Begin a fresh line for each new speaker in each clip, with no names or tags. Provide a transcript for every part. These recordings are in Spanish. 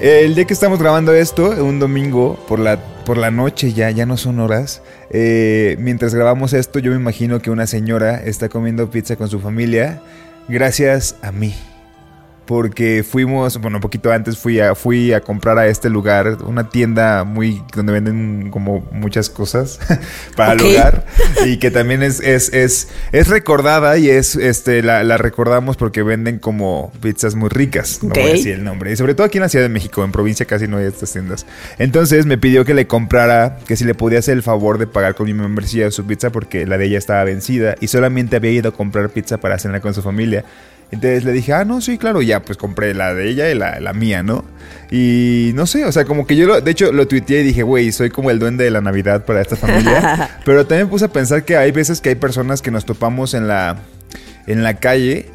El día que estamos grabando esto, un domingo por la, por la noche ya, ya no son horas. eh, mientras grabamos esto, yo me imagino que una señora está comiendo pizza con su familia gracias a mí. Porque fuimos, bueno, un poquito antes fui a, fui a comprar a este lugar, una tienda muy donde venden como muchas cosas para
Ok.
el hogar y que también es, es, es, es recordada y es este la, la recordamos porque venden como pizzas muy ricas. No voy a
Ok.
decir el nombre. Y sobre todo aquí en la Ciudad de México, en provincia casi no hay estas tiendas. Entonces me pidió que le comprara, que si le podía hacer el favor de pagar con mi membresía su pizza porque la de ella estaba vencida y solamente había ido a comprar pizza para cenar con su familia. Entonces le dije, ah, no, sí, claro, ya, pues compré la de ella y la, la mía, ¿no? Y no sé, o sea, como que yo, lo, de hecho, lo tuiteé y dije, güey, soy como el duende de la Navidad para esta familia. Pero también puse a pensar que hay veces que hay personas que nos topamos en la, en la calle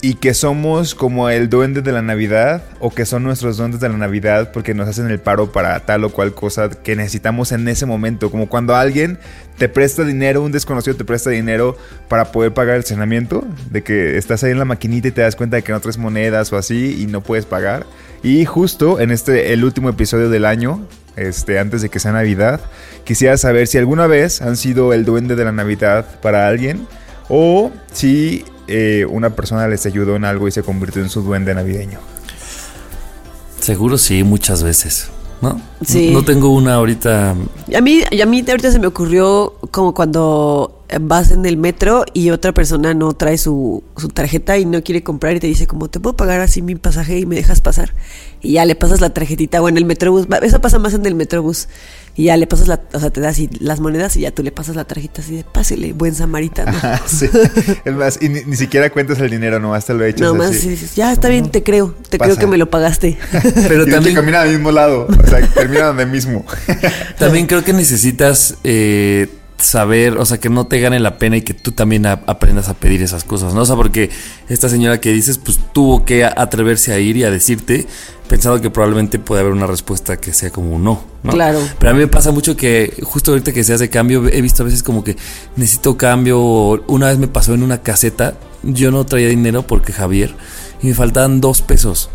y que somos como el duende de la Navidad o que son nuestros duendes de la Navidad porque nos hacen el paro para tal o cual cosa que necesitamos en ese momento. Como cuando alguien te presta dinero, un desconocido te presta dinero para poder pagar el cenamiento, de que estás ahí en la maquinita y te das cuenta de que no traes monedas o así y no puedes pagar. Y justo en este, el último episodio del año, este, antes de que sea Navidad, quisiera saber si alguna vez han sido el duende de la Navidad para alguien o si eh, una persona les ayudó en algo y se convirtió en su duende navideño.
Seguro sí, muchas veces. ¿No?
Sí.
No tengo una ahorita.
A mí, a mí ahorita se me ocurrió como cuando vas en el metro y otra persona no trae su, su tarjeta y no quiere comprar y te dice como, ¿te puedo pagar así mi pasaje y me dejas pasar? Y ya le pasas la tarjetita o en el metrobús, eso pasa más en el metrobús. Y ya le pasas la, o sea, te das y- las monedas y ya tú le pasas la tarjeta así de, pásele, buen samaritano.
Ah, sí. Es más, y ni, ni siquiera cuentas el dinero, nomás te lo echas
No más,
así.
dices, ya está bien, te creo, te creo que me lo pagaste.
Pero
y
también,
hecho caminan al mismo lado, o sea, terminan donde mismo.
también creo que necesitas eh, saber, o sea, que no te gane la pena y que tú también a- aprendas a pedir esas cosas, ¿no? O sea, porque esta señora que dices, pues tuvo que atreverse a ir y a decirte, pensando que probablemente puede haber una respuesta que sea como un no, ¿no?
Claro.
Pero a mí me pasa mucho que justo ahorita que se hace cambio, he visto a veces como que necesito cambio. Una vez me pasó en una caseta, yo no traía dinero porque Javier, y me faltaban dos pesos.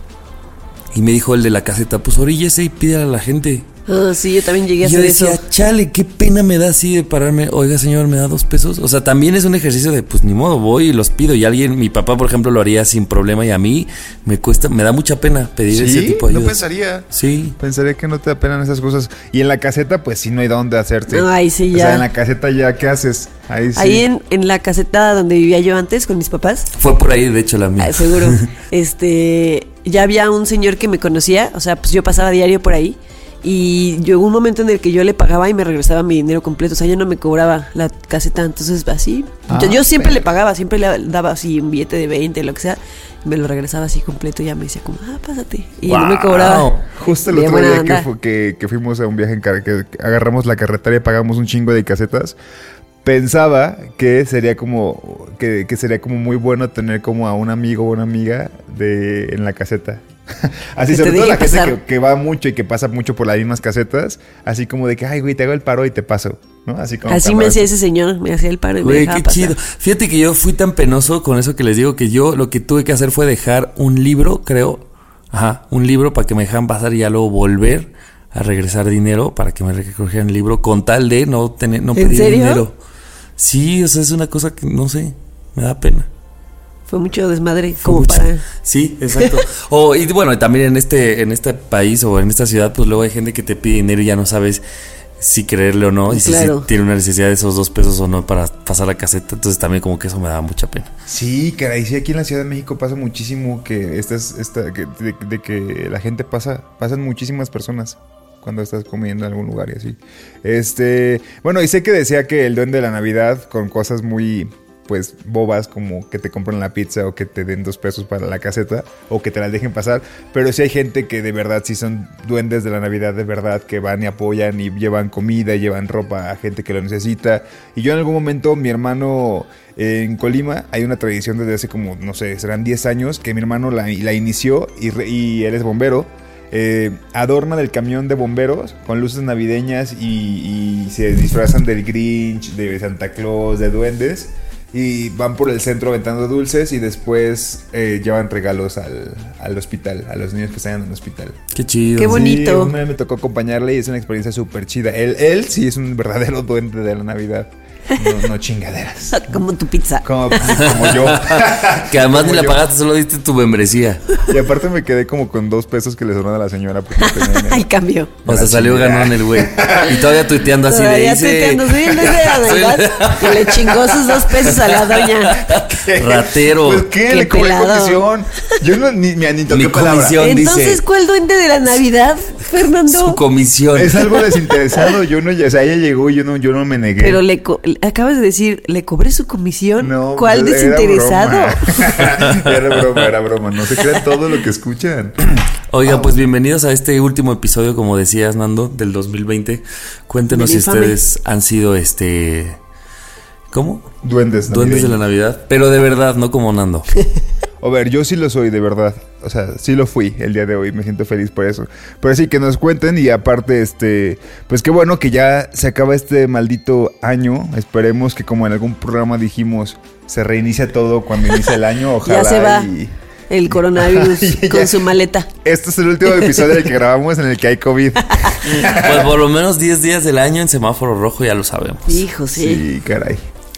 Y me dijo el de la caseta, pues oríllese y pídale a la gente.
Ah, sí, yo también llegué a
Y yo
hacer
decía,
eso.
chale, qué pena me da así de pararme. Oiga, señor, me da dos pesos. O sea, también es un ejercicio de, pues ni modo, voy y los pido. Y alguien, mi papá, por ejemplo, lo haría sin problema. Y a mí me cuesta, me da mucha pena pedir ese tipo de
no
ayuda.
pensaría.
Sí.
Pensaría que no te apenan esas cosas. Y en la caseta, pues sí, no hay dónde hacerte.
Ay, sí,
O sea,
ya.
en la caseta ya, ¿qué haces? Ahí sí.
Ahí en, en la caseta donde vivía yo antes con mis papás,
Fue por ahí, de hecho, la mía.
Ah, seguro. este, ya había un señor que me conocía, o sea, pues yo pasaba diario por ahí y llegó un momento en el que yo le pagaba y me regresaba mi dinero completo, o sea, yo no me cobraba la caseta, entonces así.
Ah,
yo, yo siempre le pagaba, siempre le daba así un billete de 20, lo que sea, y me lo regresaba así completo y ya me decía como, ah, pásate. Y no me cobraba.
Justo el otro día que, fu- que, que fuimos a un viaje en car- que agarramos la carretera y pagamos un chingo de casetas. Pensaba que sería como que, que sería como muy bueno tener como a un amigo o una amiga de en la caseta. Así sobre todo la gente que, que va mucho y que pasa mucho por las mismas casetas, así como de que ay güey, te hago el paro y te paso, ¿no? Así como
Así me hacía ese señor, me hacía el paro y me
Güey,
dejaba
qué
pasar.
chido. Fíjate que yo fui tan penoso con eso que les digo que yo lo que tuve que hacer fue dejar un libro, creo. Ajá, un libro para que me dejaran pasar y ya luego volver a regresar dinero para que me recogieran el libro con tal de no tener, no
¿En
pedir
serio?
dinero. Sí, o sea, es una cosa que no sé, me da pena.
Fue mucho desmadre,
Fue
como
mucho.
para...
Sí, exacto. o, y bueno, también en este, en este país o en esta ciudad, pues luego hay gente que te pide dinero y ya no sabes si creerle o no, y si-
Claro.
si tiene una necesidad de esos dos pesos o no para pasar la caseta. Entonces también como que eso me daba mucha pena.
Sí, caray, sí, aquí en la Ciudad de México pasa muchísimo que estas, esta, que- de, de que la gente pasa, pasan muchísimas personas cuando estás comiendo en algún lugar y así. Este, bueno, y sé que decía que el duende de la Navidad con cosas muy, pues, bobas como que te compran la pizza o que te den dos pesos para la caseta o que te la dejen pasar, pero sí hay gente que de verdad sí son duendes de la Navidad de verdad que van y apoyan y llevan comida, y llevan ropa a gente que lo necesita. Y yo en algún momento, mi hermano en Colima, hay una tradición desde hace como, no sé, serán 10 años, que mi hermano la, inició y, re- él es bombero. eh, adorna del camión de bomberos con luces navideñas y se disfrazan del Grinch, de Santa Claus, de duendes. Y van por el centro aventando dulces y después eh, llevan regalos al, al hospital, a los niños que están en el hospital.
Qué chido.
Qué bonito.
Sí, una vez me tocó acompañarle y es una experiencia súper chida. Él, él sí es un verdadero duende de la Navidad. No, no chingaderas.
Como tu pizza.
Como, como yo.
Que además
Como
ni la
yo.
pagaste, solo diste tu membresía.
Y aparte me quedé como con dos pesos que le sonaron a la señora porque no.
Al cambio.
O
Me
sea, salió ganón el güey. Y todavía tuiteando así de
Todavía tuiteando, el de
Soy-
Navidad. Que le chingó sus dos pesos a la doña.
Ratero.
Pues qué,
Qué
le cobré
pelado.
comisión. Yo no ni, ni, ni toqué
Mi
palabra.
comisión.
Entonces,
dice-
¿cuál duende de la Navidad, Fernando?
Su comisión.
Es algo desinteresado. Yo no, o sea, ella llegó y yo no, yo no me negué.
Pero le acabas de decir, ¿le cobré su comisión?
No,
¿Cuál
era
desinteresado?
broma. era broma, era broma. No se crean todo lo que escuchan.
Oiga, pues bienvenidos a este último episodio, como decías, Nando, del 2020. Cuéntenos si
infame.
ustedes han sido este. ¿Cómo?
Duendes.
Duendes de la. Navidad. Pero de verdad, no como Nando.
A ver, yo sí lo soy, de verdad. O sea, sí lo fui el día de hoy. Me siento feliz por eso. Pero sí, que nos cuenten. Y aparte, este. Pues qué bueno que ya se acaba este maldito año. Esperemos que, como en algún programa dijimos, se reinicia todo cuando inicia el año. Ojalá.
ya se va
y-
el coronavirus con su maleta.
Este es el último episodio del que grabamos en el que hay COVID.
Pues por lo menos 10 días del año en semáforo rojo, ya lo sabemos.
Hijo, sí.
Sí, caray.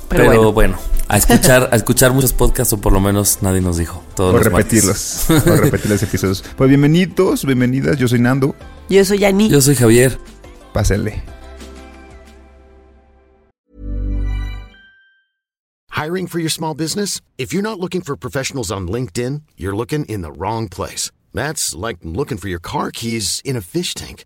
Pero,
Pero,
bueno.
bueno. A escuchar, a escuchar muchos podcasts, o por lo menos nadie nos dijo. Todos
Por
los martes.
repetirlos. Por repetir los episodios. Pues bienvenidos, bienvenidas. Yo soy Nando.
Yo soy Yani.
Yo soy Javier.
Pásenle.
Hiring for your small business? If you're not looking for professionals on LinkedIn, you're looking in the wrong place. That's like looking for your car keys in a fish tank.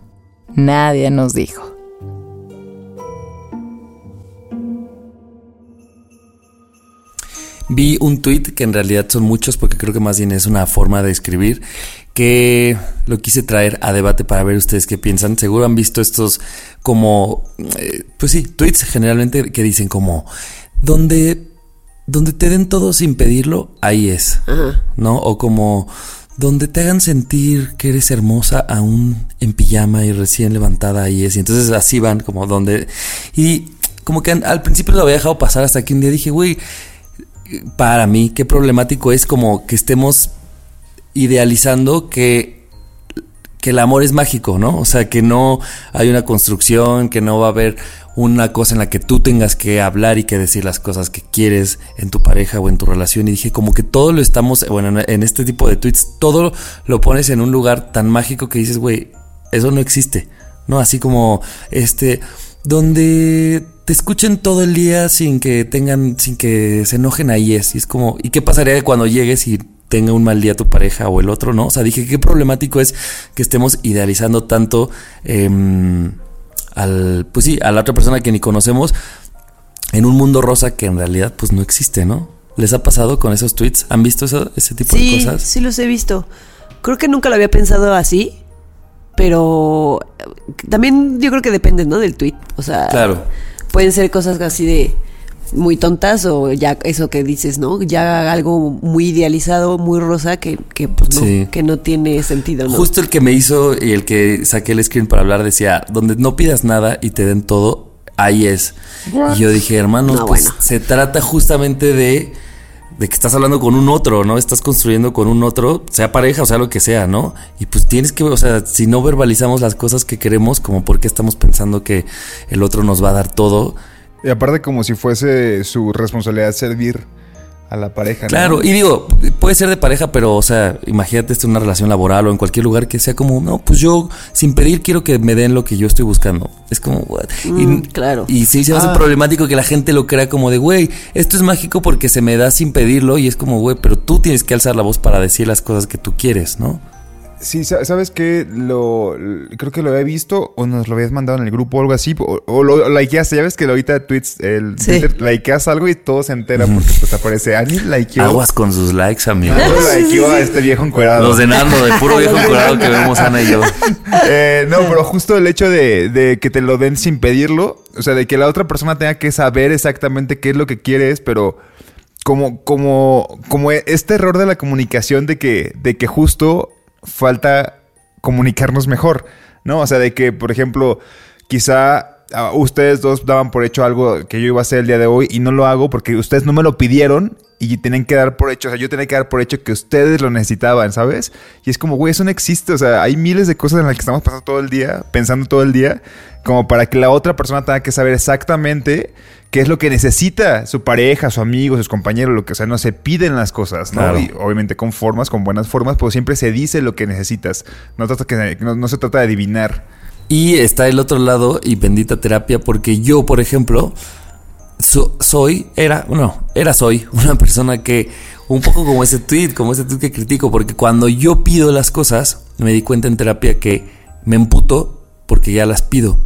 Nadie nos dijo.
Vi un tweet que en realidad son muchos porque creo que más bien es una forma de escribir que lo quise traer a debate para ver ustedes qué piensan. Seguro han visto estos como, eh, pues sí, tweets generalmente que dicen como, donde, donde te den todo sin pedirlo, ahí es, ¿no? O como, donde te hagan sentir que eres hermosa aún en pijama y recién levantada, ahí es. Y entonces así van como donde... Y como que al principio lo había dejado pasar hasta que un día dije, güey, para mí, qué problemático es como que estemos idealizando que, que el amor es mágico, ¿no? O sea, que no hay una construcción, que no va a haber una cosa en la que tú tengas que hablar y que decir las cosas que quieres en tu pareja o en tu relación. Y dije, como que todo lo estamos, bueno, en- este tipo de tweets, todo lo pones en un lugar tan mágico que dices, güey, eso no existe, ¿no? Así como, este, donde te escuchen todo el día sin que tengan, sin que se enojen ahí es. Y es como, ¿y qué pasaría cuando llegues y tenga un mal día tu pareja o el otro, no? O sea, dije, qué problemático es que estemos idealizando tanto em, al, pues sí, a la otra persona que ni conocemos en un mundo rosa que en realidad pues no existe, ¿no? ¿Les ha pasado con esos tweets? ¿Han visto eso, ese tipo de cosas?
sí los he visto. Creo que nunca lo había pensado así, pero eh, también yo creo que depende, ¿no? Del tweet. O sea,
Claro.
pueden ser cosas así de muy tontas o ya eso que dices, ¿no? Ya algo muy idealizado, muy rosa que, que pues no,
Sí.
que no tiene sentido, ¿no?
Justo el que me hizo y el que saqué el screen para hablar decía, donde no pidas nada y te den todo, ahí es. Y yo dije, hermanos,
No,
pues
bueno.
se trata justamente de, de que estás hablando con un otro, ¿no? Estás construyendo con un otro, sea pareja o sea lo que sea, ¿no? Y pues tienes que, o sea, si no verbalizamos las cosas que queremos, como por qué estamos pensando que el otro nos va a dar todo.
Y aparte como si fuese su responsabilidad servir a la pareja. ¿no?
Claro, y digo, puede ser de pareja, pero, o sea, imagínate esto en una relación laboral o en cualquier lugar que sea como, no, pues yo sin pedir quiero que me den lo que yo estoy buscando. Es como, what?
Mm,
y,
claro.
Y sí, se hace
Ah.
problemático que la gente lo crea como de, güey, esto es mágico porque se me da sin pedirlo y es como, güey, pero tú tienes que alzar la voz para decir las cosas que tú quieres, ¿no?
Sí, sa- ¿sabes qué? Lo, creo que lo había visto o nos lo habías mandado en el grupo o algo así. O, o lo likeaste. Ya ves que ahorita tweets, el
Sí.
Twitter, likeas algo y todo se entera porque pues aparece Ani likeó.
Aguas con sus likes, amigo.
Likeó a este viejo encuerado.
Los de Nando, de puro viejo curado que vemos Ana y yo.
Eh, no, pero justo el hecho de, de que te lo den sin pedirlo, o sea, de que la otra persona tenga que saber exactamente qué es lo que quieres, pero como, como, como este error de la comunicación de que, de que justo falta comunicarnos mejor, ¿no? O sea, de que, por ejemplo, quizá ah, ustedes dos daban por hecho algo que yo iba a hacer el día de hoy y no lo hago porque ustedes no me lo pidieron y tienen que dar por hecho, o sea, yo tenía que dar por hecho que ustedes lo necesitaban, ¿sabes? Y es como, güey, eso no existe, o sea, hay miles de cosas en las que estamos pasando todo el día, pensando todo el día, como para que la otra persona tenga que saber exactamente qué es lo que necesita su pareja, su amigo, sus compañeros, lo que o sea, no se piden las cosas, ¿no?
Claro.
Y obviamente con formas, con buenas formas, pero siempre se dice lo que necesitas. No, trata que, no, no se trata de adivinar.
Y está el otro lado y bendita terapia porque yo, por ejemplo, so- soy, era, no, era soy una persona que un poco como ese tweet, como ese tweet que critico, porque cuando yo pido las cosas, me di cuenta en terapia que me emputo porque ya las pido.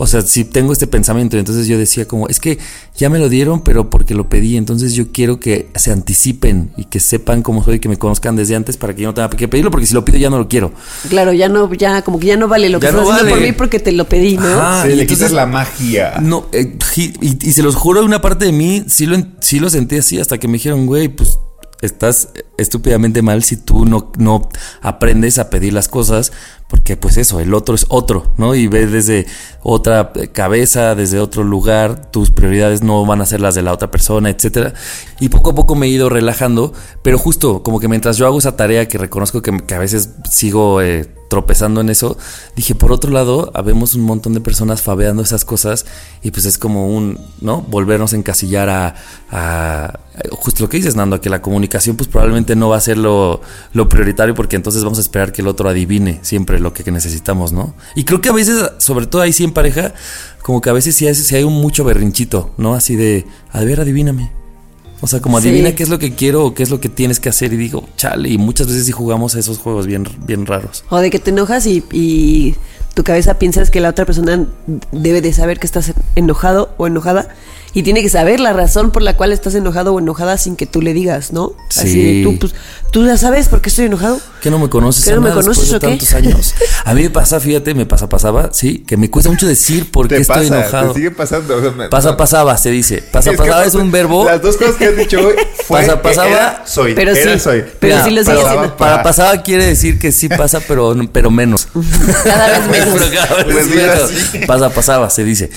O sea, si tengo este pensamiento, entonces yo decía como, es que ya me lo dieron, pero porque lo pedí, entonces yo quiero que se anticipen y que sepan cómo soy, que me conozcan desde antes para que yo no tenga que pedirlo, porque si lo pido ya no lo quiero.
Claro, ya no, ya como que ya no vale lo que
Ya
estás
no
haciendo
vale.
por mí porque te lo pedí, ¿no?
Ajá. Ah, y
le
entonces-
quitas la magia.
No, eh, y, y- y se los juro, una parte de mí sí lo, en- sí lo sentí así hasta que me dijeron, güey, pues estás estúpidamente mal si tú no, no aprendes a pedir las cosas, porque pues eso, el otro es otro, ¿no? Y ves desde otra eh, cabeza, desde otro lugar, tus prioridades no van a ser las de la otra persona, etcétera. Y poco a poco me he ido relajando, pero justo como que mientras yo hago esa tarea que reconozco que, a veces sigo eh, tropezando en eso, dije, por otro lado, habemos un montón de personas fabeando esas cosas y pues es como un, ¿no? Volvernos a encasillar a, a- justo lo que dices, Nando, que la comunicación pues probablemente no va a ser lo, lo prioritario porque entonces vamos a esperar que el otro adivine siempre lo que necesitamos, ¿no? Y creo que a veces, sobre todo ahí sí en pareja, como que a veces sí, hay- sí hay un mucho berrinchito, ¿no? Así de, a ver, adivíname. O sea, como
Sí.
adivina qué es lo que quiero o qué es lo que tienes que hacer y digo, chale, y muchas veces sí jugamos a esos juegos bien, bien raros.
O de que te enojas y, y tu cabeza piensas que la otra persona debe de saber que estás enojado o enojada y tiene que saber la razón por la cual estás enojado o enojada sin que tú le digas, ¿no? Así
Sí.
de tú, pues, tú ya sabes por qué estoy enojado.
¿Que no me conoces?
¿Que no me conoces
de
o qué?
tantos años. A mí me pasa, fíjate, me pasa, pasaba, sí, que me cuesta mucho decir por qué
Te
estoy
pasa,
enojado.
te sigue pasando. o sea, me-
Pasa, pasaba, se dice. Pasa,
Es que
pasaba es un verbo.
Las dos cosas que has dicho hoy fue
Pasa, pasaba,
era soy.
pero
era
sí,
soy.
pero sí lo sigue
para- pasaba quiere decir que sí pasa, pero, pero menos.
Cada vez menos.
Pero cada vez
Pues
menos. Pasa, pasaba, se dice.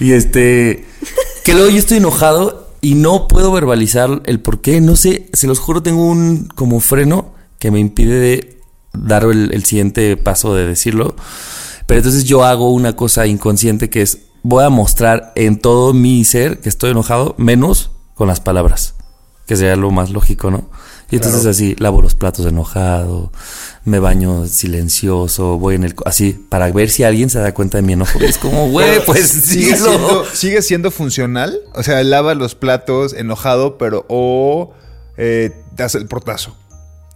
Y este. Que luego yo estoy enojado y no puedo verbalizar el por qué. No sé, se los juro, tengo un como freno que me impide de dar el, el siguiente paso de decirlo. Pero entonces yo hago una cosa inconsciente que es voy a mostrar en todo mi ser que estoy enojado, menos con las palabras, que sería lo más lógico, ¿no? Y entonces así lavo los platos enojado, me baño silencioso, voy en el así para ver si alguien se da cuenta de mi enojo. Es como, güey, pues
sigue
sí,
siendo, sigue siendo funcional. O sea, lava los platos enojado, pero o eh, te hace el portazo.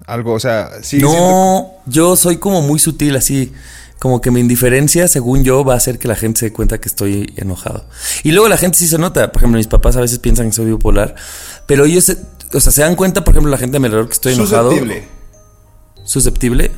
Algo, o sea, sigue siendo-
No, yo soy como muy sutil, así. Como que mi indiferencia, según yo, va a hacer que la gente se dé cuenta que estoy enojado. Y luego la gente sí se nota. Por ejemplo, mis papás a veces piensan que soy bipolar. Pero ellos, o sea, se dan cuenta, por ejemplo, la gente a mi alrededor que estoy enojado.
susceptible.
Susceptible.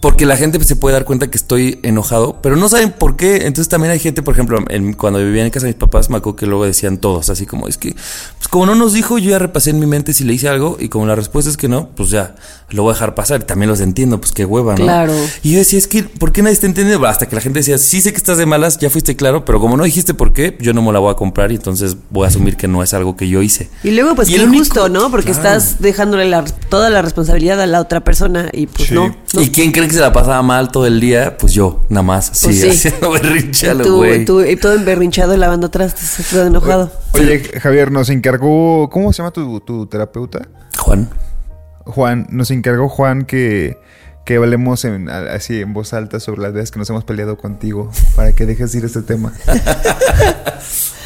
Porque la gente se puede dar cuenta que estoy enojado, pero no saben por qué. Entonces también hay gente, por ejemplo, en- cuando vivía en casa de mis papás, me acuerdo que luego decían todos, así como, es que, pues como no nos dijo, yo ya repasé en mi mente si le hice algo, y como la respuesta es que no, pues ya, lo voy a dejar pasar. También los entiendo, pues qué hueva, ¿no?
Claro.
Y yo decía, es que, ¿por qué nadie está entendiendo? Hasta que la gente decía, sí sé que estás de malas, ya fuiste claro, pero como no dijiste por qué, yo no me la voy a comprar y entonces voy a asumir que no es algo que yo hice.
Y luego, pues
Y
qué
el único-
injusto, ¿no? Porque
Claro.
estás dejándole la- toda la responsabilidad a la otra persona y pues
Sí.
no. no.
¿Y quién cree que se la pasaba mal todo el día? Pues yo, nada más, así,
Pues sí.
haciendo berrinche a
Y
lo
tú,
güey.
tú- y todo emberrinchado lavando trastes, todo enojado.
Oye, Javier, nos encargó. ¿Cómo se llama tu, tu terapeuta?
Juan.
Juan, nos encargó Juan que, que hablemos en, a- así en voz alta sobre las veces que nos hemos peleado contigo para que dejes ir este tema.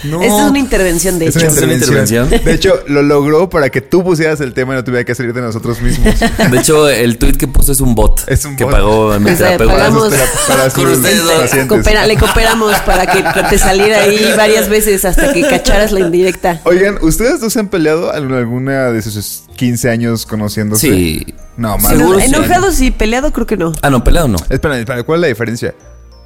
No.
Esta es una intervención, de
Es
hecho.
una
¿Es una
intervención.
intervención?
De hecho, lo logró para que tú pusieras el tema y no tuviera que salir de nosotros mismos.
De hecho, el tweet que puso es un bot.
Es un
que
bot.
pagó mi
O sea, pagamos-
Para sus, para
Con
sus
ustedes dos.
pacientes.
Coopera- le cooperamos para que te saliera ahí varias veces hasta que cacharas la indirecta.
Oigan, ¿ustedes dos se han peleado en alguna de sus 15 años conociéndose?
Sí.
No, más.
Seguro sí.
enojado sí, peleado creo que no.
Ah, no, peleado no.
Espera, espera, ¿cuál es la diferencia?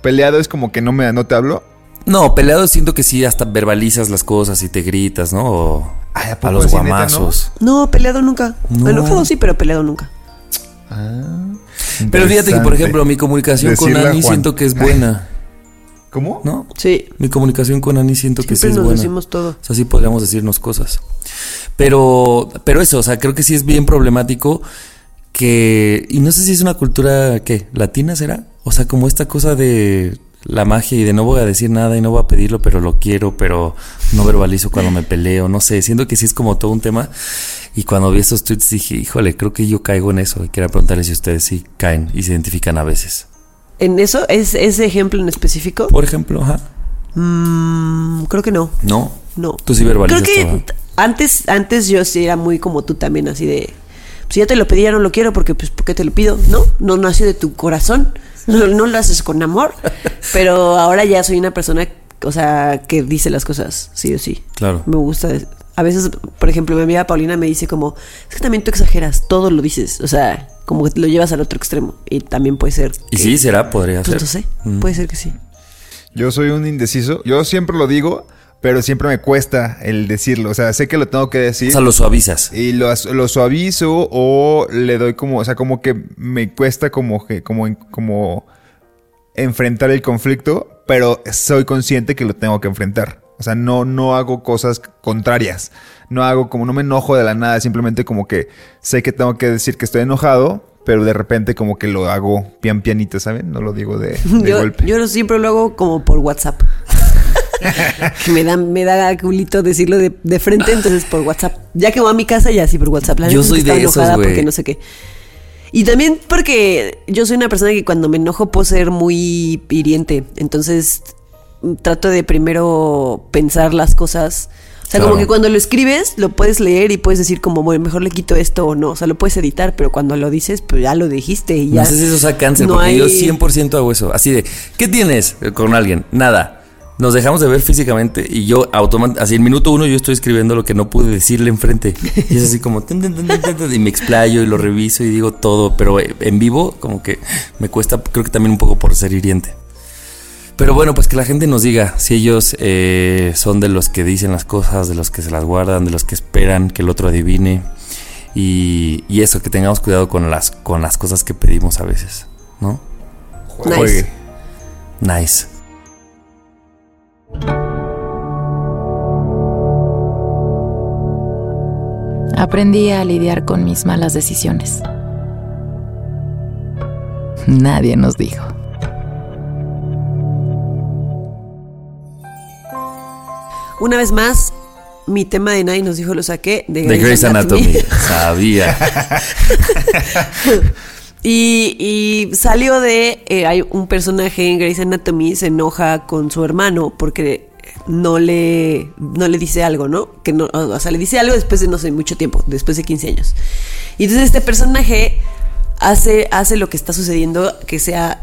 Peleado es como que no me no te hablo.
No, peleado siento que sí, hasta verbalizas las cosas y te gritas, ¿no? O
Ay, ¿a
los
neta,
guamazos.
No, peleado nunca.
No.
Enojado sí, pero peleado nunca.
Pero fíjate que, por ejemplo, mi comunicación con
Decirle
Ani siento que es buena,
¿Cómo?
¿no?
Sí.
Mi comunicación con Ani siento que sí
Siempre
es
nos
buena.
decimos todo.
O sea, sí podríamos decirnos cosas. Pero, pero eso, o sea, creo que sí es bien problemático que, y no sé si es una cultura, ¿qué? ¿Latina será? O sea, como esta cosa de la magia y de no voy a decir nada y no voy a pedirlo, pero lo quiero, pero no verbalizo cuando me peleo, no sé, siento que sí es como todo un tema. Y cuando vi estos tweets dije, híjole, creo que yo caigo en eso y quería preguntarles si ustedes sí caen y se identifican a veces.
¿En eso? ¿Es ese ejemplo en específico?
Por ejemplo, ajá.
Mm, creo que no.
No.
No.
Tú sí verbalizas
Creo que
todo.
antes, antes yo sí era muy como tú también, así de. Pues ya te lo pedí, ya no lo quiero porque, pues, ¿por qué te lo pido? ¿No? No nació de tu corazón. No, no lo haces con amor. Pero ahora ya soy una persona, o sea, que dice las cosas, sí o sí.
Claro.
Me gusta. A veces, por ejemplo, mi amiga Paulina me dice como, es que también tú exageras, todo lo dices. O sea, como que lo llevas al otro extremo. Y también puede ser.
Y sí, será, podría
Pues
ser.
no sé,
Mm.
puede ser que sí.
Yo soy un indeciso. Yo siempre lo digo, pero siempre me cuesta el decirlo. O sea, sé que lo tengo que decir.
O sea, lo suavizas.
y lo, lo suavizo o le doy como, o sea, como que me cuesta como que, como, en- como enfrentar el conflicto, pero soy consciente que lo tengo que enfrentar. O sea, no, no hago cosas contrarias. No hago como, no me enojo de la nada, simplemente como que sé que tengo que decir que estoy enojado, pero de repente como que lo hago pian pianito, ¿saben? No lo digo de, de
Yo,
golpe.
yo siempre lo hago como por WhatsApp. Me da, me da culito decirlo de, de frente, entonces por WhatsApp. Ya que voy a mi casa, ya sí por WhatsApp. La
Yo soy de esos,
porque no sé qué. Y también porque yo soy una persona que cuando me enojo puedo ser muy hiriente. Entonces trato de primero pensar las cosas. O sea, como que cuando lo escribes, lo puedes leer y puedes decir como, bueno, mejor le quito esto o no. O sea, lo puedes editar, pero cuando lo dices, pues ya lo dijiste y ya.
No sé si eso sea cáncer,
no
porque yo
hay-
100% hago eso. Así de, ¿qué tienes con alguien? Nada. Nos dejamos de ver físicamente y yo automáticamente, así en minuto uno yo estoy escribiendo lo que no pude decirle enfrente. Y es así como, y me explayo y lo reviso y digo todo, pero eh, en vivo como que me cuesta, creo que también un poco por ser hiriente. Pero bueno, pues que la gente nos diga si ellos eh, son de los que dicen las cosas, de los que se las guardan, de los que esperan que el otro adivine. Y, y eso, que tengamos cuidado con las, con las cosas que pedimos a veces, ¿no?
Nice.
Juegue.
Nice.
Aprendí a lidiar con mis malas decisiones. Nadie nos dijo.
Una vez más, mi tema de Nai nos dijo lo saqué de
Grey's Anatomy. Sabía.
Y, y salió de. eh, hay un personaje en Grey's Anatomy se enoja con su hermano porque no le, no le dice algo, ¿no? Que no, o sea, le dice algo después de no sé, mucho tiempo, después de 15 años. Y entonces este personaje hace, hace lo que está sucediendo que sea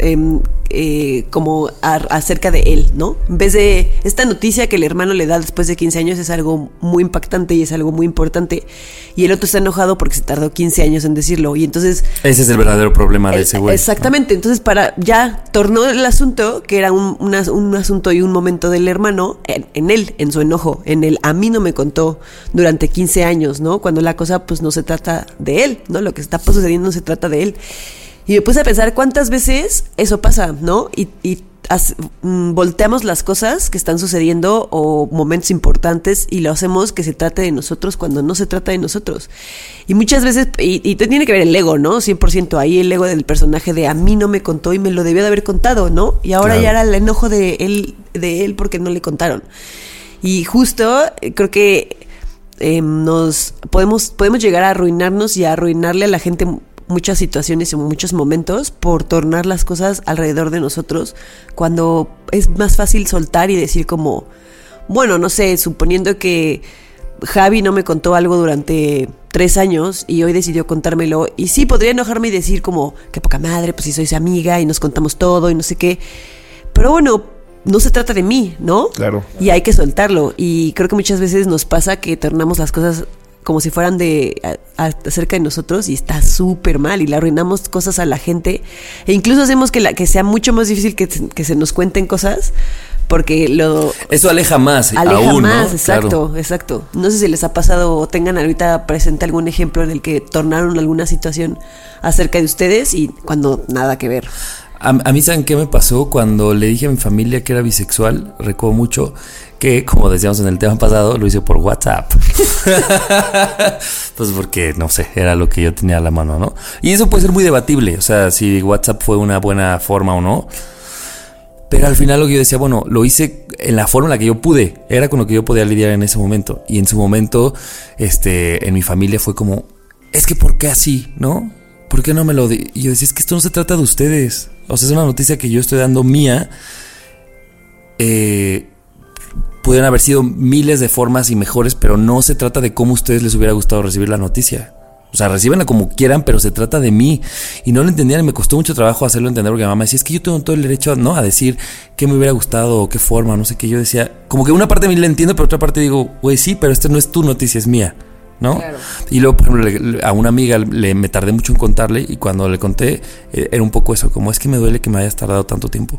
em, eh, como a- acerca de él, ¿no? En vez de esta noticia que el hermano le da después de 15 años es algo muy impactante y es algo muy importante. Y el otro está enojado porque se tardó 15 años en decirlo. Y entonces
Ese es el verdadero problema de
eh,
ese güey.
Exactamente, entonces para ya tornó el asunto, que era un, un asunto y un momento del hermano, en, en él, en su enojo, en el a mí no me contó durante 15 años, ¿no? Cuando la cosa pues no se trata de él, ¿no? Lo que está sucediendo no se trata de él. Y me puse a pensar cuántas veces eso pasa, ¿no? Y, y as- mm, volteamos las cosas que están sucediendo o momentos importantes y lo hacemos que se trate de nosotros cuando no se trata de nosotros. Y muchas veces, y, tiene que ver el ego, ¿no? 100% ahí el ego del personaje de a mí no me contó y me lo debió de haber contado, ¿no? Y ahora
Claro.
ya era el enojo de él, de él porque no le contaron. Y justo eh, creo que eh, nos podemos, podemos llegar a arruinarnos y a arruinarle a la gente muchas situaciones y muchos momentos por tornar las cosas alrededor de nosotros cuando es más fácil soltar y decir como, bueno, no sé, suponiendo que Javi no me contó algo durante tres años y hoy decidió contármelo y sí podría enojarme y decir como, qué poca madre, pues si soy su amiga y nos contamos todo y no sé qué, pero bueno, no se trata de mí, ¿no?
Claro.
Y hay que soltarlo. Y creo que muchas veces nos pasa que tornamos las cosas como si fueran de a- a- acerca de nosotros y está súper mal y le arruinamos cosas a la gente e incluso hacemos que la que sea mucho más difícil que, se- que se nos cuenten cosas porque lo
Eso aleja más,
aleja
aún,
más,
¿no?
exacto,
Claro.
exacto. No sé si les ha pasado o tengan ahorita presente algún ejemplo en el que tornaron alguna situación acerca de ustedes y cuando nada que ver.
A, a mí, ¿saben qué me pasó? Cuando le dije a mi familia que era bisexual, recuerdo mucho que, como decíamos en el tema pasado, lo hice por WhatsApp. pues porque, no sé, era lo que yo tenía a la mano, ¿no? Y eso puede ser muy debatible, o sea, si WhatsApp fue una buena forma o no. Pero al final lo que yo decía, bueno, lo hice en la forma en la que yo pude, era con lo que yo podía lidiar en ese momento. Y en su momento, este, en mi familia fue como, es que ¿por qué así? ¿No? ¿Por qué no me lo di? Y yo decía, es que esto no se trata de ustedes. O sea, es una noticia que yo estoy dando mía. Eh, pudieron haber sido miles de formas y mejores, pero no se trata de cómo a ustedes les hubiera gustado recibir la noticia. O sea, recibenla como quieran, pero se trata de mí. Y no lo entendían y me costó mucho trabajo hacerlo entender porque mi mamá decía, es que yo tengo todo el derecho ¿no? a decir qué me hubiera gustado o qué forma, no sé qué. Yo decía, como que una parte de mí la entiendo, pero otra parte digo, güey, sí, pero esta no es tu noticia, es mía. ¿No? Y luego, por ejemplo, a una amiga le, me tardé mucho en contarle y cuando le conté eh, era un poco eso, como es que me duele que me hayas tardado tanto tiempo.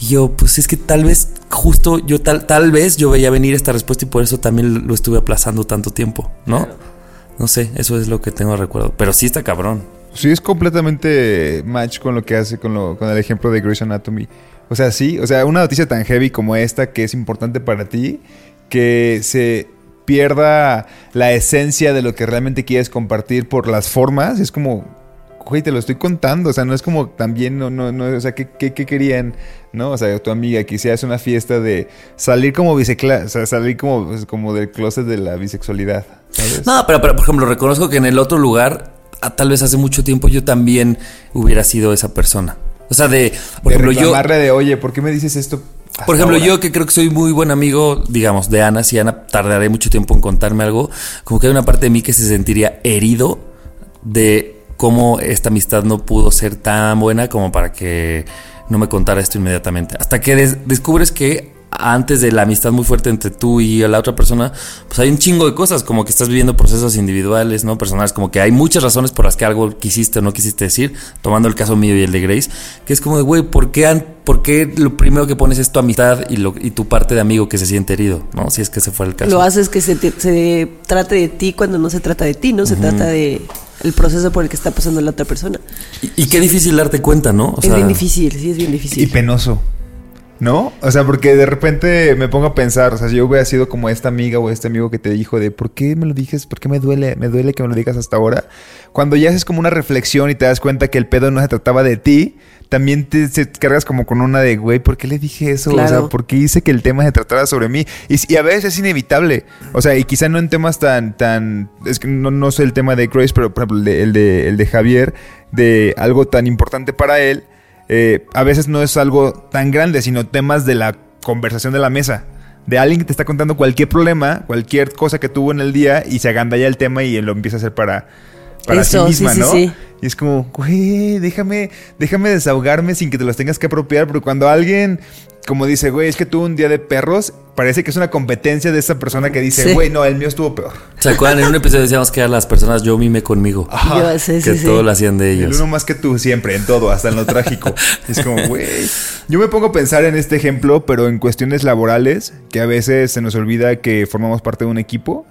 Y yo, pues es que tal vez, justo yo tal, tal vez yo veía venir esta respuesta y por eso también lo estuve aplazando tanto tiempo, ¿no? No sé, eso es lo que tengo de recuerdo. Pero sí está cabrón.
Sí, es completamente match con lo que hace con, lo, con el ejemplo de Grey's Anatomy. O sea, sí, o sea, una noticia tan heavy como esta que es importante para ti, que se pierda la esencia de lo que realmente quieres compartir por las formas, es como, güey, te lo estoy contando, o sea, no es como también, no, no, no, o sea, ¿qué, qué, qué querían, no? O sea, tu amiga quisieras una fiesta de salir como bisexual, o sea, salir como, pues, como del closet de la bisexualidad, ¿sabes?
No, pero, pero, por ejemplo, reconozco que en el otro lugar, a- tal vez hace mucho tiempo, yo también hubiera sido esa persona. O sea, de, por
de
ejemplo, yo...
de, oye, ¿por qué me dices esto? Hasta
Por ejemplo,
ahora?"
yo que creo que soy muy buen amigo, digamos, de Ana, si Ana tardaré mucho tiempo en contarme algo, como que hay una parte de mí que se sentiría herido de cómo esta amistad no pudo ser tan buena como para que no me contara esto inmediatamente. Hasta que des- descubres que antes de la amistad muy fuerte entre tú y la otra persona, pues hay un chingo de cosas, como que estás viviendo procesos individuales, ¿no? Personales, como que hay muchas razones por las que algo quisiste o no quisiste decir, tomando el caso mío y el de Grace, que es como de, güey, ¿por qué, por qué lo primero que pones es tu amistad y, lo, y tu parte de amigo que se siente herido, ¿no? Si es que ese fue el caso.
Lo haces que se, te- se trate de ti cuando no se trata de ti, ¿no? Se trata de el proceso por el que está pasando la otra persona.
Y, y qué difícil darte cuenta, ¿no? O
es bien difícil, sí, es bien
Y
difícil.
penoso. ¿No? O sea, porque de repente me pongo a pensar, o sea, si yo hubiera sido como esta amiga o este amigo que te dijo de ¿por qué me lo dijes? ¿Por qué me duele? Me duele que me lo digas hasta ahora. Cuando ya haces como una reflexión y te das cuenta que el pedo no se trataba de ti, también te, cargas como con una de, güey, ¿por qué le dije eso? O
Claro.
sea, ¿por qué hice que el tema se tratara sobre mí? Y, y a veces es inevitable. O sea, y quizá no en temas tan, tan, es que no, no sé el tema de Grace, pero por ejemplo el de, el de, el de Javier, de algo tan importante para él, eh, a veces no es algo tan grande, sino temas de la conversación de la mesa. De alguien que te está contando cualquier problema, cualquier cosa que tuvo en el día y se agandalla el tema y lo empieza a hacer para, para
Eso,
sí misma,
sí,
¿no?
sí.
Y es como, güey, déjame, déjame desahogarme sin que te los tengas que apropiar, porque cuando alguien, como dice, güey, es que tuvo un día de perros, parece que es una competencia de esa persona que dice,
Sí.
güey, no, el mío estuvo peor.
¿Se acuerdan? En un episodio decíamos que eran las personas yo mime conmigo.
Yo
que
sí, sí.
todo lo hacían de
El
ellos.
uno más que tú siempre, en todo, hasta en lo trágico. Es como, güey. Yo me pongo a pensar en este ejemplo, pero en cuestiones laborales, que a veces se nos olvida que formamos parte de un equipo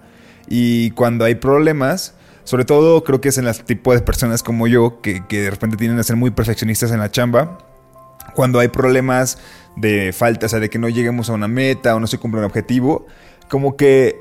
y cuando hay problemas, sobre todo creo que es en el tipo de personas como yo, que, que de repente tienden a ser muy perfeccionistas en la chamba, cuando hay problemas de falta, o sea, de que no lleguemos a una meta o no se cumple un objetivo, como que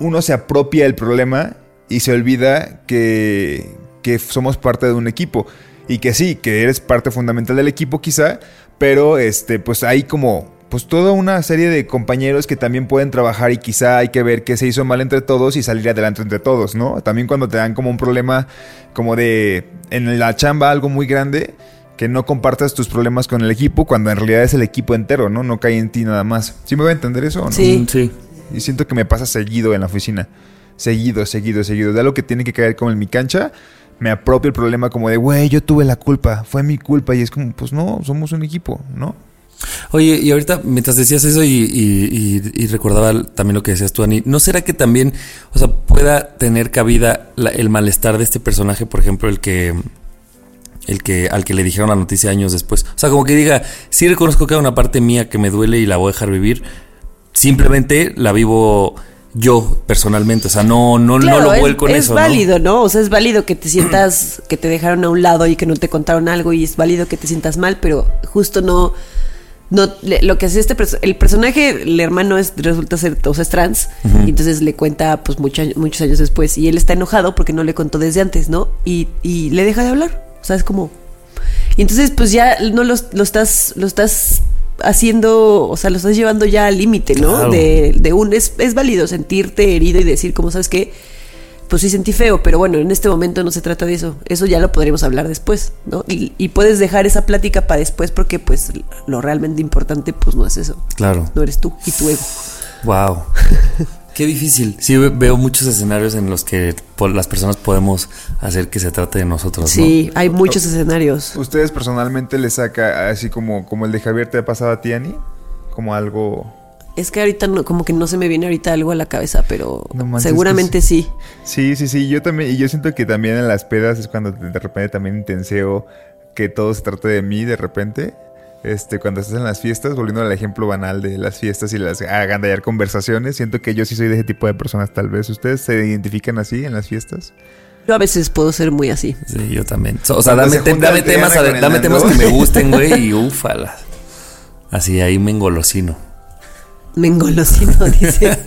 uno se apropia el problema y se olvida que, que somos parte de un equipo. Y que sí, que eres parte fundamental del equipo quizá, pero este, pues hay como pues toda una serie de compañeros que también pueden trabajar y quizá hay que ver qué se hizo mal entre todos y salir adelante entre todos, ¿no? También cuando te dan como un problema como de en la chamba algo muy grande, que no compartas tus problemas con el equipo cuando en realidad es el equipo entero, ¿no? No cae en ti nada más. ¿Sí me voy a entender eso o no?
Sí.
Mm, Sí.
Y siento que me pasa seguido en la oficina. Seguido, seguido, seguido. De algo que tiene que caer como en mi cancha, me apropio el problema como de, güey, yo tuve la culpa, fue mi culpa. Y es como, pues no, somos un equipo, ¿no?
Oye, y ahorita mientras decías eso y, y- y- y recordaba también lo que decías tú, Ani, ¿no será que también, o sea, pueda tener cabida la- el malestar de este personaje, por ejemplo, el que, el que, al que le dijeron la noticia años después? O sea, como que diga, sí reconozco que hay una parte mía que me duele y la voy a dejar vivir, simplemente la vivo yo personalmente, o sea, no, no, no lo
es-
vuelco en
es
eso, ¿no?
válido, ¿no? O sea, es válido que te sientas, que te dejaron a un lado y que no te contaron algo y es válido que te sientas mal, pero justo no, no, le- lo que hace este, el personaje, el hermano es, resulta ser, o sea, es trans, y entonces le cuenta, pues, mucho- muchos años después, y él está enojado porque no le contó desde antes, ¿no? Y, y le deja de hablar, o sea, es como, y entonces, pues ya no lo, lo estás, lo estás haciendo, o sea, lo estás llevando ya al límite, ¿no?
Claro.
De, de un, es, es válido sentirte herido y decir, como sabes qué, pues sí sentí feo, pero bueno, en este momento no se trata de eso. Eso ya lo podremos hablar después, ¿no? Y, y puedes dejar esa plática para después porque pues lo realmente importante pues no es eso.
Claro.
No eres tú y tu ego.
Wow. Qué difícil. Sí, ve- veo muchos escenarios en los que las personas podemos hacer que se trate de nosotros,
Sí, hay muchos escenarios.
¿Ustedes personalmente les saca así como, como el de Javier te ha pasado a ti, Ani? Como algo...
Es que ahorita no, como que no se me viene ahorita algo a la cabeza, pero
No manches,
seguramente
que
sí.
Sí, sí, sí, yo también, y yo siento que también en las pedas es cuando de repente también intenseo que todo se trate de mí de repente. Este, cuando estás en las fiestas, volviendo al ejemplo banal de las fiestas y las agandallar conversaciones, siento que yo sí soy de ese tipo de personas, tal vez. ¿Ustedes se identifican así en las fiestas?
Yo a veces puedo ser muy así.
Sí, yo también. O sea, dame, te- temas, a- dame temas que me gusten, güey, y ufala. Así ahí me engolosino.
Me engolosino, dice.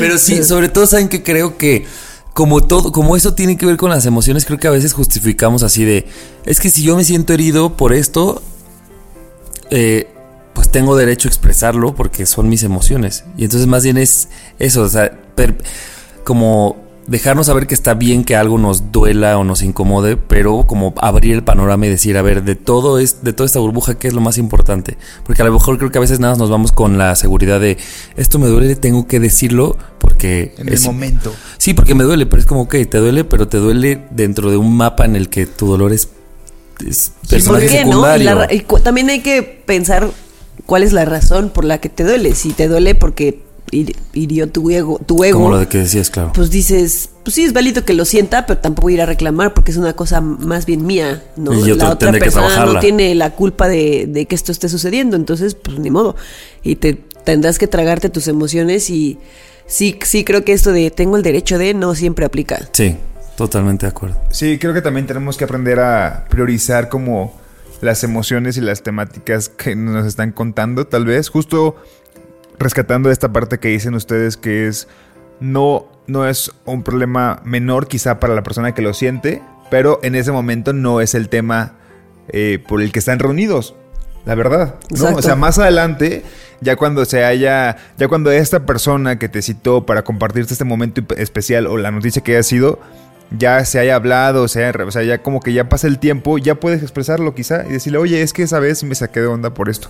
Pero sí, sobre todo saben que creo que como todo, como eso tiene que ver con las emociones, creo que a veces justificamos así de, es que si yo me siento herido por esto, eh, pues tengo derecho a expresarlo porque son mis emociones. Y entonces más bien es eso, o sea, per- como dejarnos saber que está bien que algo nos duela o nos incomode, pero como abrir el panorama y decir, a ver, de todo es, de toda esta burbuja, ¿qué es lo más importante? Porque a lo mejor creo que a veces nada más nos vamos con la seguridad de esto me duele, tengo que decirlo porque
En
es-
el momento.
Sí, porque me duele, pero es como, ok, te duele, pero te duele dentro de un mapa en el que tu dolor es, es
¿Por
personaje
qué, no? Y, también hay que pensar cuál es la razón por la que te duele. Si te duele porque hir- hirió tu ego, tu ego
Como lo de que decías, claro.
pues dices, pues sí es válido que lo sienta, pero tampoco ir a reclamar porque es una cosa más bien mía, ¿no?
Y yo
la otra
que
persona no tiene la culpa de, de que esto esté sucediendo, entonces pues ni modo. Y te tendrás que tragarte tus emociones y sí, sí creo que esto de tengo el derecho de no siempre aplica.
Sí, totalmente de acuerdo.
Sí, creo que también tenemos que aprender a priorizar como las emociones y las temáticas que nos están contando, tal vez. Justo rescatando esta parte que dicen ustedes que es no, no es un problema menor quizá para la persona que lo siente, pero en ese momento no es el tema eh, por el que están reunidos. La verdad, ¿no?
Exacto.
O sea, más adelante, ya cuando se haya, ya cuando esta persona que te citó para compartirte este momento especial o la noticia que haya sido, ya se haya hablado, o sea, o sea, ya como que ya pasa el tiempo, ya puedes expresarlo quizá y decirle, oye, es que esa vez me saqué de onda por esto.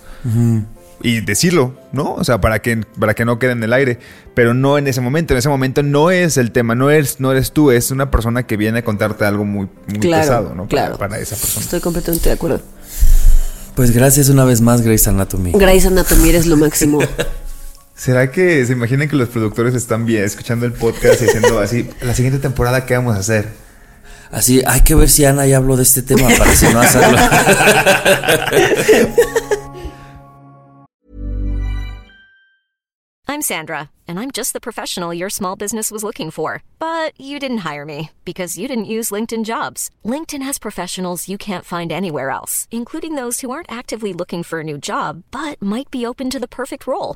y decirlo, ¿no? O sea, para que, para que no quede en el aire. Pero no en ese momento. En ese momento no es el tema, no eres, no eres tú, es una persona que viene a contarte algo muy, muy
Claro,
pesado, ¿no? Para-
claro.
Para, esa persona.
Estoy completamente de acuerdo.
Pues gracias una vez más, Grace Anatomy.
Grey's Anatomy eres lo máximo.
¿Será que se imaginan que los productores están bien escuchando el podcast y diciendo así, la siguiente temporada qué vamos a hacer?
Así, hay que ver si Ana ya habló de este tema para si no hacerlo.
I'm Sandra, and I'm just the professional your small business was looking for. But you didn't hire me because you didn't use LinkedIn jobs. LinkedIn has professionals you can't find anywhere else, including those who aren't actively looking for a new job but might be open to the perfect role,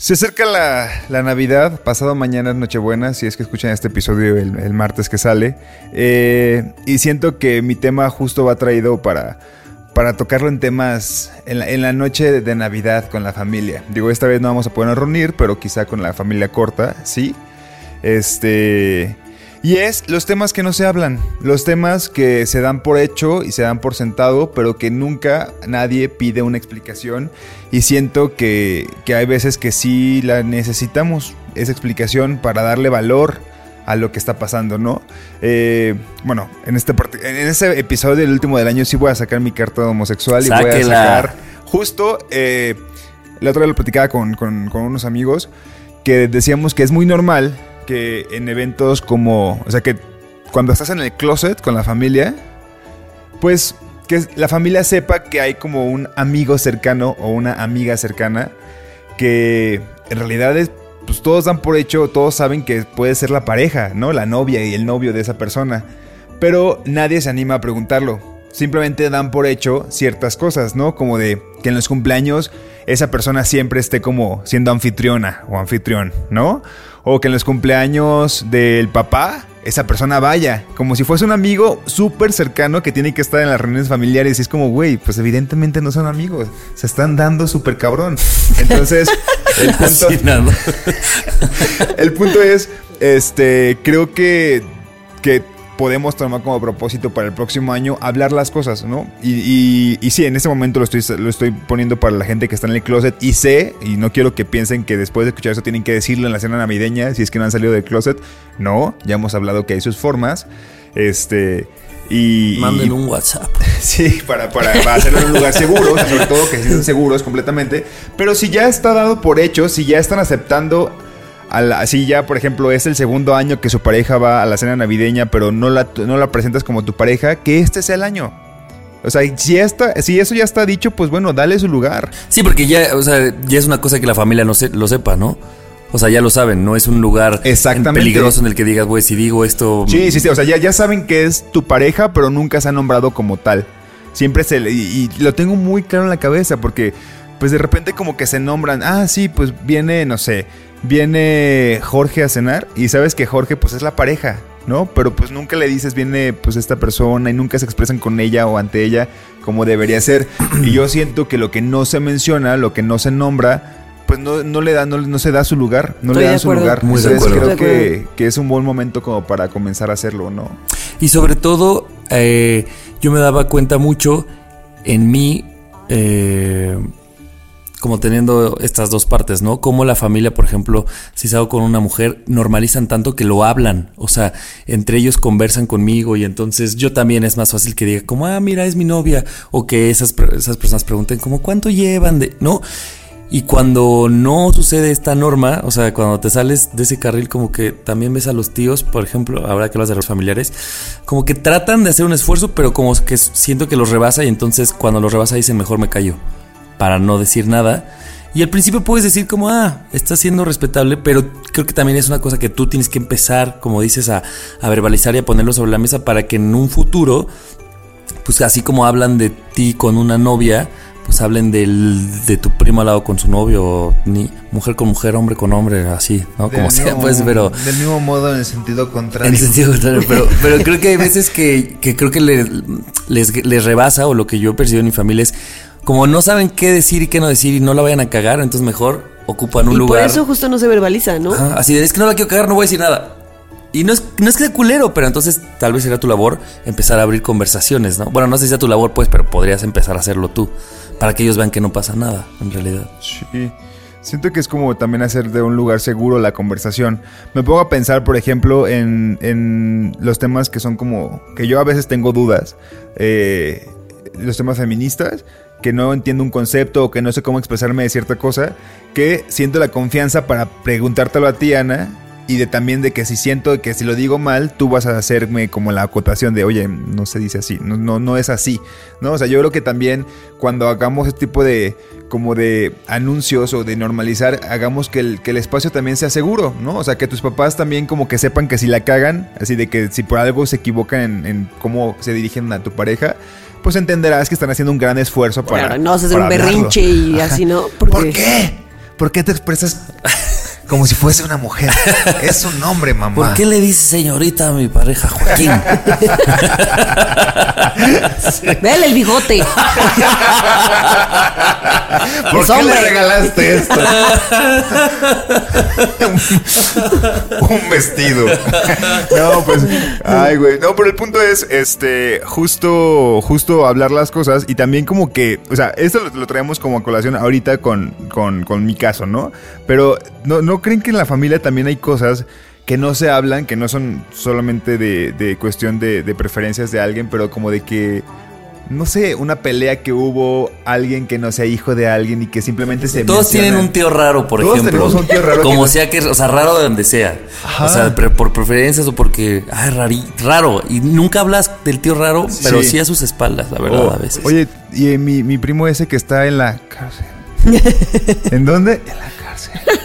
Se acerca la, la Navidad, pasado mañana es Nochebuena, si es que escuchan este episodio el, el martes que sale. Eh, y siento que mi tema justo va traído para, para tocarlo en temas en la, en la noche de, Navidad con la familia. Digo, esta vez no vamos a poder reunir, pero quizá con la familia corta, sí. Este. Y es los temas que no se hablan, los temas que se dan por hecho y se dan por sentado, pero que nunca nadie pide una explicación. Y siento que, que hay veces que sí la necesitamos, esa explicación para darle valor a lo que está pasando, ¿no? Eh, bueno, en este, en ese episodio del último del año sí voy a sacar mi carta de homosexual y voy a
Sáquela.
sacar justo, eh, la otra vez lo platicaba con, con- con unos amigos, que decíamos que es muy normal en eventos como, o sea, que cuando estás en el closet con la familia, pues que la familia sepa que hay como un amigo cercano o una amiga cercana que en realidad es, pues todos dan por hecho, todos saben que puede ser la pareja, ¿no? La novia y el novio de esa persona. Pero nadie se anima a preguntarlo. Simplemente dan por hecho ciertas cosas, ¿no? Como de que en los cumpleaños esa persona siempre esté como siendo anfitriona o anfitrión, ¿no? O que en los cumpleaños del papá esa persona vaya, como si fuese un amigo súper cercano que tiene que estar en las reuniones familiares. Y es como, güey, pues evidentemente no son amigos, se están dando súper cabrón. Entonces, el punto, el punto es, este, creo que, que podemos tomar como propósito para el próximo año hablar las cosas, ¿no? Y, y, y sí, en este momento lo estoy, lo estoy poniendo para la gente que está en el closet y sé, y no quiero que piensen que después de escuchar eso tienen que decirlo en la cena navideña si es que no han salido del closet. No, ya hemos hablado que hay sus formas. Este. Y,
Manden un WhatsApp.
Sí, para, para, para hacerlo en un lugar seguro, o sea, sobre todo que estén seguros completamente. Pero si ya está dado por hecho, si ya están aceptando, a la- si ya, por ejemplo, es el segundo año que su pareja va a la cena navideña, pero no la, no la presentas como tu pareja, que este sea el año. O sea, si, está, si eso ya está dicho, pues bueno, dale su lugar.
Sí, porque ya, o sea, ya es una cosa que la familia no se, lo sepa, ¿no? O sea, ya lo saben, no es un lugar
Exactamente.
peligroso en el que digas, güey, si digo esto.
Sí, sí, sí. O sea, ya, ya saben que es tu pareja, pero nunca se ha nombrado como tal. Siempre se le. Y, y lo tengo muy claro en la cabeza porque, pues de repente, como que se nombran. Ah, sí, pues viene, no sé. Viene Jorge a cenar. Y sabes que Jorge, pues es la pareja, ¿no? Pero pues nunca le dices, viene, pues esta persona. Y nunca se expresan con ella o ante ella como debería ser. y yo siento que lo que no se menciona, lo que no se nombra. Pues no, no le da, no, no se da su lugar, no
Estoy
le dan su lugar.
Muy de
Entonces
acuerdo.
creo que, que es un buen momento como para comenzar a hacerlo, ¿no?
Y sobre todo, eh, yo me daba cuenta mucho en mí, eh, como teniendo estas dos partes, ¿no? Como la familia, por ejemplo, si salgo con una mujer, normalizan tanto que lo hablan. O sea, entre ellos conversan conmigo y entonces yo también es más fácil que diga como, ah, mira, es mi novia. O que esas, esas personas pregunten como, ¿cuánto llevan de...? ¿No? Y cuando no sucede esta norma, o sea, cuando te sales de ese carril, como que también ves a los tíos, por ejemplo, ahora que hablas de los familiares, como que tratan de hacer un esfuerzo, pero como que siento que los rebasa y entonces cuando los rebasa dicen mejor me callo, para no decir nada. Y al principio puedes decir como, ah, está siendo respetable, pero creo que también es una cosa que tú tienes que empezar, como dices, a, a verbalizar y a ponerlo sobre la mesa para que en un futuro, pues así como hablan de ti con una novia, pues hablen del, de tu primo al lado con su novio, ni mujer con mujer, hombre con hombre, así, ¿no?
Del
Como sea,
mismo-
pues, pero...
Del mismo modo en el sentido contrario.
En el sentido contrario, pero, pero creo que hay veces que, que creo que le- les, les rebasa, o lo que yo percibo en mi familia es, como no saben qué decir y qué no decir y no la vayan a cagar, entonces mejor ocupan un
y
lugar.
por eso justo no se verbaliza, ¿no?
Así de, es que no la quiero cagar, no voy a decir nada. Y no es, no es que sea culero, pero entonces tal vez será tu labor empezar a abrir conversaciones, ¿no? Bueno, no sé si sea tu labor, pues, pero podrías empezar a hacerlo tú. Para que ellos vean que no pasa nada, en realidad.
Sí. Siento que es como también hacer de un lugar seguro la conversación. Me pongo a pensar, por ejemplo, en, en los temas que son como... que yo a veces tengo dudas. eh, los temas feministas, que no entiendo un concepto o que no sé cómo expresarme de cierta cosa, que siento la confianza para preguntártelo a ti, Ana, y de también de que si siento que si lo digo mal, tú vas a hacerme como la acotación de, oye, no se dice así, no, no, no es así, ¿no? O sea, yo creo que también cuando hagamos este tipo de, como de anuncios o de normalizar, hagamos que el, que el espacio también sea seguro, ¿no? O sea, que tus papás también como que sepan que si la cagan, así de que si por algo se equivocan en, en cómo se dirigen a tu pareja, pues entenderás que están haciendo un gran esfuerzo para...
Claro, no vas a hacer
para
un
hablarlo.
berrinche y así, ¿no?
¿Por qué? ¿Por qué te expresas como si fuese una mujer? Es un hombre, mamá.
¿Por qué le dices señorita a mi pareja Joaquín?
Dale el bigote.
¿Por qué le
hombre.
regalaste esto? un vestido. No, pues, ay, güey. No, pero el punto es, este, justo, justo hablar las cosas y también como que, o sea, esto lo, lo traemos como a colación ahorita con, con, con mi caso, ¿no? Pero ¿no, ¿no creen que en la familia también hay cosas que no se hablan, que no son solamente de, de cuestión de, de preferencias de alguien, pero como de que no sé, una pelea que hubo, alguien que no sea hijo de alguien y que simplemente se
Todos tienen un tío raro, por
Todos
ejemplo.
tenemos un tío raro que
Como
no-
sea que, o sea, raro de donde sea.
Ajá.
O sea, por preferencias o porque, ay, rari- raro. Y nunca hablas del tío raro, pero sí a sus espaldas, la verdad,
Oh,
a veces.
Oye, y eh, mi, mi primo ese que está en la cárcel. ¿En dónde? En la cárcel.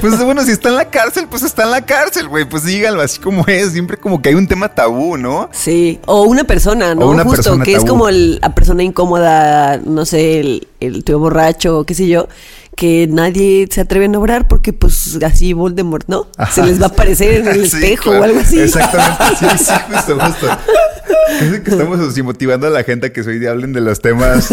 Pues bueno, si está en la cárcel, pues está en la cárcel, güey. Pues díganlo así como es. Siempre como que hay un tema tabú, ¿no?
Sí, o una persona, ¿no?
O una
Justo,
persona
que es como el- la persona incómoda, no sé, el, el tío borracho, qué sé yo, que nadie se atreve a nombrar porque pues así Voldemort, ¿no? Se les va a aparecer en el
Sí,
espejo
claro.
o algo así.
Exactamente, sí, sí, justo, justo. Casi que estamos motivando a la gente a que hoy día hablen de los temas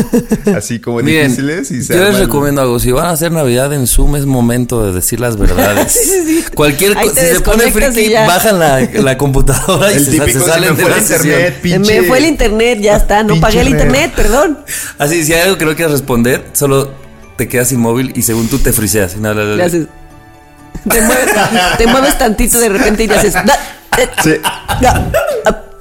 así como
Miren,
difíciles y se
yo les recomiendo algo. Si van a hacer Navidad en Zoom, es momento de decir las verdades.
Sí, sí, sí.
Cualquier cosa,
te
si se pone friki, bajan la, la computadora y
El
se,
típico,
se
se
salen
me
de la
internet, pinche-
Me fue el internet, ya está, no pagué el internet, perdón.
Así, si hay algo que no quieras responder, solo te quedas inmóvil y según tú te friseas. No, no,
Te mueves, te mueves tantito de repente y le haces. "Da, eh,
Sí.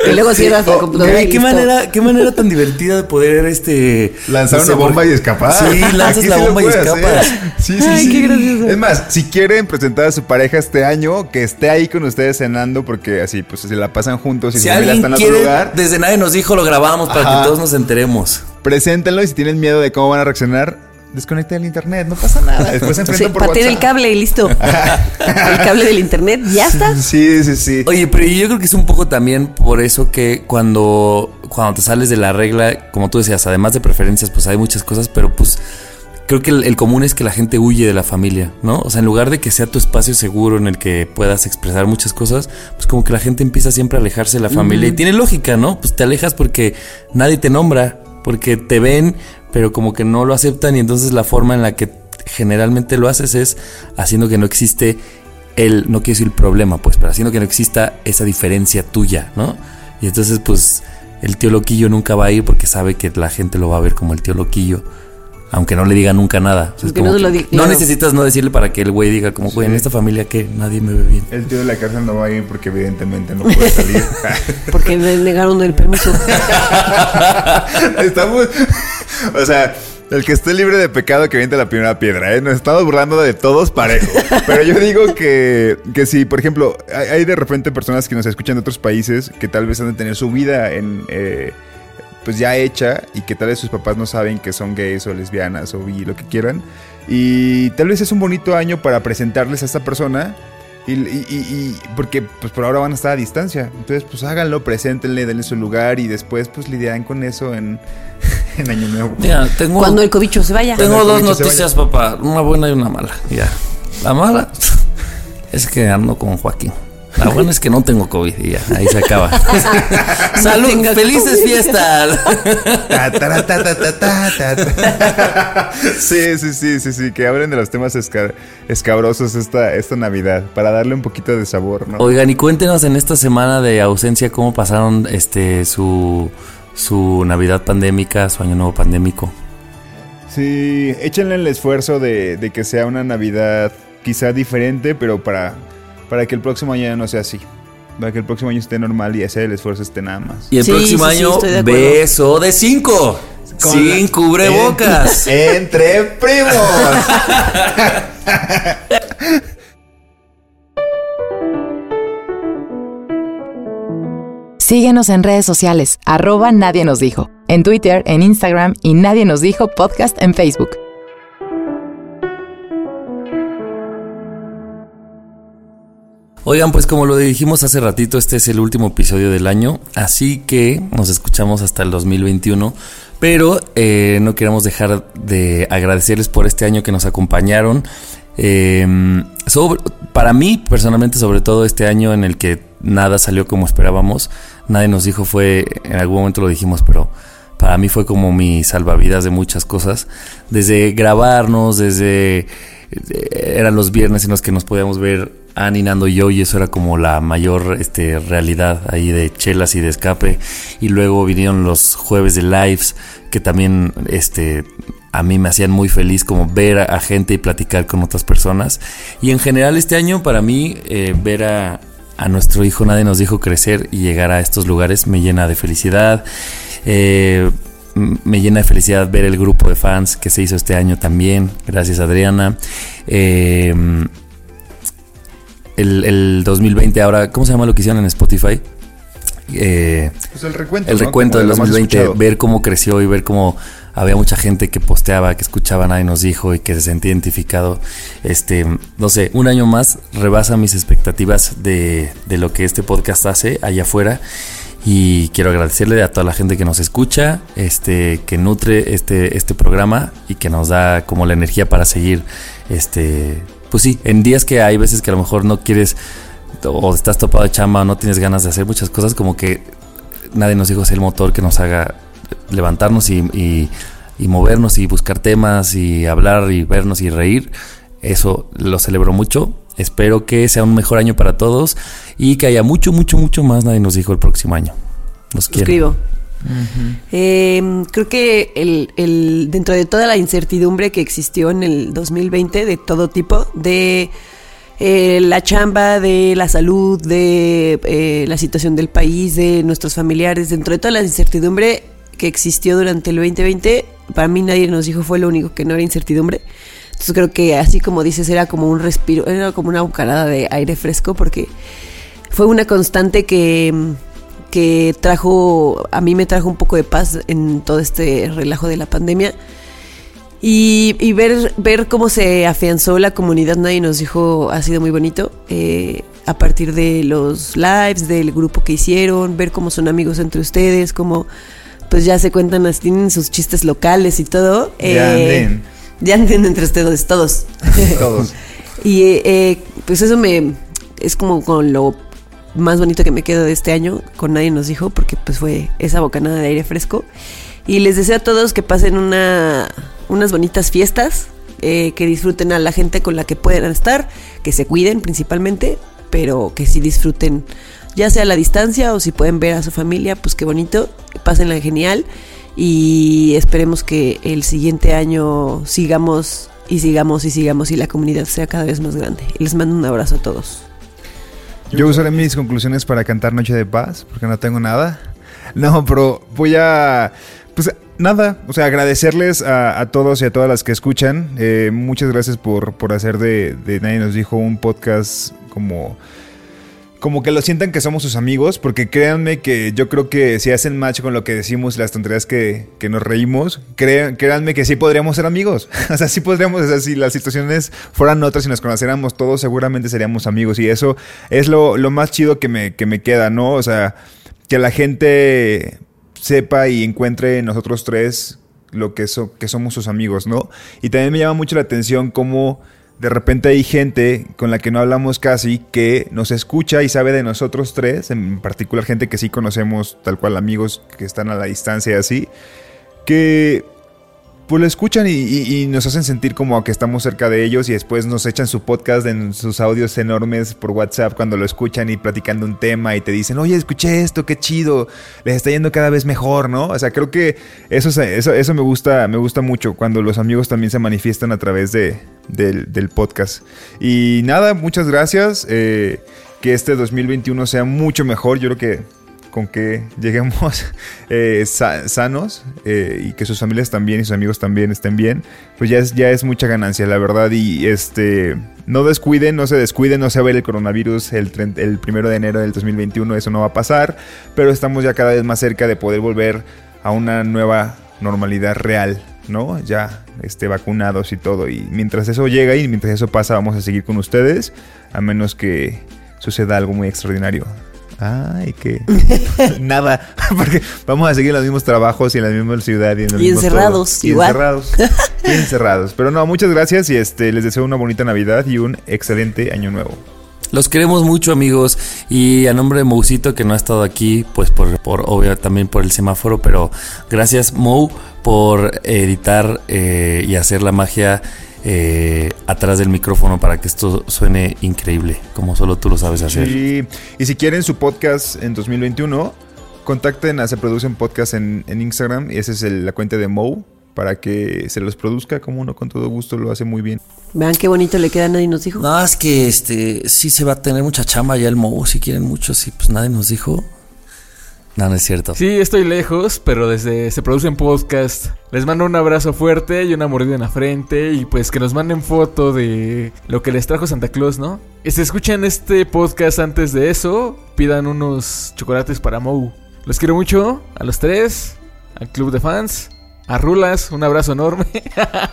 Da, ah", y luego cierras la
Oh,
computadora. Y
¿qué
listo.
manera, qué manera tan divertida de poder este
Lanzar
no sé,
una bomba y escapar.
Sí, lanzas la
sí
bomba y escapas.
hacer. Sí, sí,
Ay,
sí.
qué gracioso.
Es más, si quieren presentar a su pareja este año, que esté ahí con ustedes cenando, porque así, pues se la pasan juntos y
Si
su
alguien
está en otro
quiere,
lugar.
desde nadie nos dijo, lo grabamos para
Ajá.
que todos nos enteremos.
Preséntenlo y si tienen miedo de cómo van a reaccionar, desconecten el internet, no pasa nada. Después se
Sí,
por
pateen el
WhatsApp.
cable y listo. el cable del internet, ya está.
Sí, sí, sí.
Oye, pero yo creo que es un poco también por eso que cuando, cuando te sales de la regla, como tú decías, además de preferencias, pues hay muchas cosas, pero pues creo que el, el común es que la gente huye de la familia, ¿no? O sea, en lugar de que sea tu espacio seguro en el que puedas expresar muchas cosas, pues como que la gente empieza siempre a alejarse de la familia. Y tiene lógica, ¿no? Pues te alejas porque nadie te nombra, porque te ven, pero como que no lo aceptan y entonces la forma en la que generalmente lo haces es haciendo que no existe el, no quiero decir el problema, pues, pero haciendo que no exista esa diferencia tuya, ¿no? Y entonces, pues, el tío loquillo nunca va a ir porque sabe que la gente lo va a ver como el tío loquillo. Aunque no le diga nunca nada. O sea, es
Aunque
como
no lo diga,
necesitas no decirle para que el güey diga como, güey, en esta familia que nadie me ve bien.
El tío de la cárcel no va a ir porque evidentemente no puede salir.
Porque le negaron el permiso.
Estamos. O sea, el que esté libre de pecado que viente la primera piedra, ¿eh? Nos estamos burlando de todos parejo. Pero yo digo que, que si, por ejemplo, hay, de repente personas que nos escuchan de otros países que tal vez han de tener su vida en. eh, pues ya hecha y que tal vez sus papás no saben que son gays o lesbianas o bi, lo que quieran. Y tal vez es un bonito año para presentarles a esta persona. Y, y- y- y- porque pues por ahora van a estar a distancia. Entonces pues háganlo, preséntenle, denle su lugar y después pues lidiarán con eso en, en Año Nuevo.
Tengo,
Cuando el cobicho se vaya.
tengo dos noticias, papá. Una buena y una mala. Ya. La mala es que ando con Joaquín. La buena es que no tengo COVID y ya, ahí se acaba. Salud, felices
COVID.
fiestas.
Ta, ta, ta, ta, ta, ta, ta. Sí, sí, sí, sí, sí, que hablen de los temas esca- escabrosos esta, esta Navidad, para darle un poquito de sabor, ¿no?
Oigan, y cuéntenos en esta semana de ausencia cómo pasaron este su su Navidad pandémica, su año nuevo pandémico.
Sí, échenle el esfuerzo de, de que sea una Navidad quizá diferente, pero para, para que el próximo año ya no sea así. Para que el próximo año esté normal y hacer el esfuerzo esté nada más.
Y el
Sí,
próximo
sí,
año,
de
beso de cinco.
Con
sin
la-
cubrebocas.
En- entre primos.
Síguenos en redes sociales, arroba Nadie nos dijo, en Twitter, en Instagram y Nadie nos dijo podcast en Facebook.
Oigan, pues como lo dijimos hace ratito, este es el último episodio del año, así que nos escuchamos hasta el 2021, pero eh, no queremos dejar de agradecerles por este año que nos acompañaron. Eh, sobre- para mí, personalmente, sobre todo este año en el que nada salió como esperábamos, nadie nos dijo fue, en algún momento lo dijimos, pero para mí fue como mi salvavidas de muchas cosas, desde grabarnos, desde eran los viernes en los que nos podíamos ver Annie, Nando y yo y eso era como la mayor este, realidad ahí de chelas y de escape. Y luego vinieron los jueves de lives que también este a mí me hacían muy feliz como ver a, gente y platicar con otras personas. Y en general este año para mí eh, ver a, a nuestro hijo nadie nos dijo crecer y llegar a estos lugares me llena de felicidad. Eh, me llena de felicidad ver el grupo de fans que se hizo este año también. Gracias, Adriana. Eh, el, el 2020, ahora, ¿cómo se llama lo que hicieron en Spotify? Eh,
Pues el recuento.
el
¿no?
recuento del
de lo más
2020,
escuchado.
ver cómo creció y ver cómo había mucha gente que posteaba, que escuchaba nadie nos dijo y que se sentía identificado. Este, no sé, un año más rebasa mis expectativas de, de lo que este podcast hace allá afuera. Y quiero agradecerle a toda la gente que nos escucha, este, que nutre este, este programa y que nos da como la energía para seguir, este, pues sí, en días que hay veces que a lo mejor no quieres o estás topado de chamba o no tienes ganas de hacer muchas cosas, como que nadie nos dijo es el motor que nos haga levantarnos y, y- y movernos y buscar temas y hablar y vernos y reír. Eso lo celebro mucho. Espero que sea un mejor año para todos y que haya mucho, mucho, mucho más. Nadie nos dijo el próximo año. Los quiero.
Escribo. Eh, creo que el, el- dentro de toda la incertidumbre que existió en el 2020, de todo tipo, de eh, la chamba, de la salud, de eh, la situación del país, de nuestros familiares, dentro de toda la incertidumbre que existió durante el 2020, para mí nadie nos dijo fue lo único que no era incertidumbre. Entonces creo que así como dices, era como un respiro, era como una bocanada de aire fresco porque fue una constante que, que trajo, a mí me trajo un poco de paz en todo este relajo de la pandemia. Y, y ver, ver cómo se afianzó la comunidad, nadie nos dijo, ha sido muy bonito. eh, a partir de los lives, del grupo que hicieron, ver cómo son amigos entre ustedes, cómo pues ya se cuentan, tienen sus chistes locales y todo. Eh. Ya anden entre ustedes, todos.
Todos.
Y eh, eh, pues eso me es como con lo más bonito que me quedo de este año, con nadie nos dijo, porque pues fue esa bocanada de aire fresco. Y les deseo a todos que pasen una, unas bonitas fiestas, eh, que disfruten a la gente con la que puedan estar, que se cuiden principalmente, pero que sí disfruten, ya sea a la distancia o si pueden ver a su familia, pues qué bonito, pásenla genial y esperemos que el siguiente año sigamos y sigamos y sigamos y la comunidad sea cada vez más grande. Les mando un abrazo a todos.
Yo usaré mis conclusiones para cantar Noche de Paz, porque no tengo nada. No, pero voy a... Pues nada, o sea, agradecerles a, a todos y a todas las que escuchan. Eh, muchas gracias por, por hacer de, de Nadie nos dijo un podcast como... Como que lo sientan que somos sus amigos, porque créanme que yo creo que si hacen match con lo que decimos, las tonterías que, que nos reímos, créan- créanme que sí podríamos ser amigos. o sea, sí podríamos, o sea, si las situaciones fueran otras y nos conociéramos todos, seguramente seríamos amigos. Y eso es lo, lo más chido que me, que me queda, ¿no? O sea, que la gente sepa y encuentre en nosotros tres lo que, que somos sus amigos, ¿no? Y también me llama mucho la atención cómo de repente hay gente con la que no hablamos casi que nos escucha y sabe de nosotros tres, en particular gente que sí conocemos, tal cual amigos que están a la distancia y así, que pues lo escuchan y, nos hacen sentir como que estamos cerca de ellos y después nos echan su podcast en sus audios enormes por WhatsApp cuando lo escuchan y platicando un tema y te dicen, oye, escuché esto, qué chido, les está yendo cada vez mejor, ¿no? O sea, creo que eso, eso, eso me, gusta, me gusta mucho cuando los amigos también se manifiestan a través de, del, del podcast. Y nada, muchas gracias. eh, que este 2021 sea mucho mejor. Yo creo que con que lleguemos eh, sa- sanos eh, y que sus familias también y sus amigos también estén bien, pues ya es, ya es mucha ganancia, la verdad. Y este no descuiden, no se descuiden, no se va a el coronavirus el, el primero de enero del 2021, eso no va a pasar, pero estamos ya cada vez más cerca de poder volver a una nueva normalidad real, ¿no? Ya este, vacunados y todo. Y mientras eso llega y mientras eso pasa, vamos a seguir con ustedes, a menos que suceda algo muy extraordinario. Ay, que nada, porque vamos a seguir en los mismos trabajos y en la misma ciudad y, en el
Y
mismo
encerrados,
todo. Y
igual.
encerrados. y encerrados. Pero no, muchas gracias y este les deseo una bonita Navidad y un excelente año nuevo.
Los queremos mucho, amigos. Y a nombre de Mousito, que no ha estado aquí, pues por, por obvio también por el semáforo, pero gracias, Mou, por editar eh, y hacer la magia eh, atrás del micrófono para que esto suene increíble, como solo tú lo sabes hacer.
Sí. Y si quieren su podcast en 2021, contacten a Se Producen Podcast en, en Instagram y esa es el- la cuenta de Mo para que se los produzca como uno con todo gusto lo hace muy bien.
Vean qué bonito le queda, nadie nos dijo.
No, es que este sí se va a tener mucha chamba ya el Mou, si quieren mucho, sí, pues nadie nos dijo. No, no es cierto.
Sí, estoy lejos, pero desde Se Producen Podcast les mando un abrazo fuerte y una mordida en la frente y pues que nos manden foto de lo que les trajo Santa Claus, ¿no? Y si escuchan este podcast antes de eso, pidan unos chocolates para Mou. Los quiero mucho, a los tres, al club de fans, a Rulas, un abrazo enorme.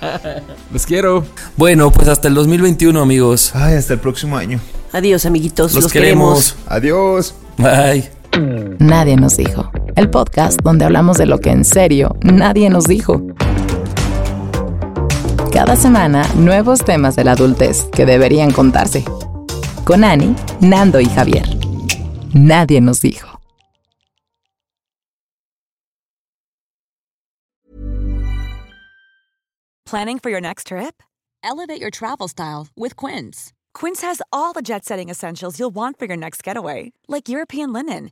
los quiero.
Bueno, pues hasta el 2021, amigos.
Ay, hasta el próximo año.
Adiós, amiguitos.
Los,
Los,
queremos.
Adiós.
Bye.
Nadie nos dijo. El podcast donde hablamos de lo que en serio nadie nos dijo. Cada semana, nuevos temas de la adultez que deberían contarse. Con Ani, Nando y Javier. Nadie nos dijo.
Planning for your next trip? Elevate your travel style with Quince. Quince has all the jet setting essentials you'll want for your next getaway, like European linen,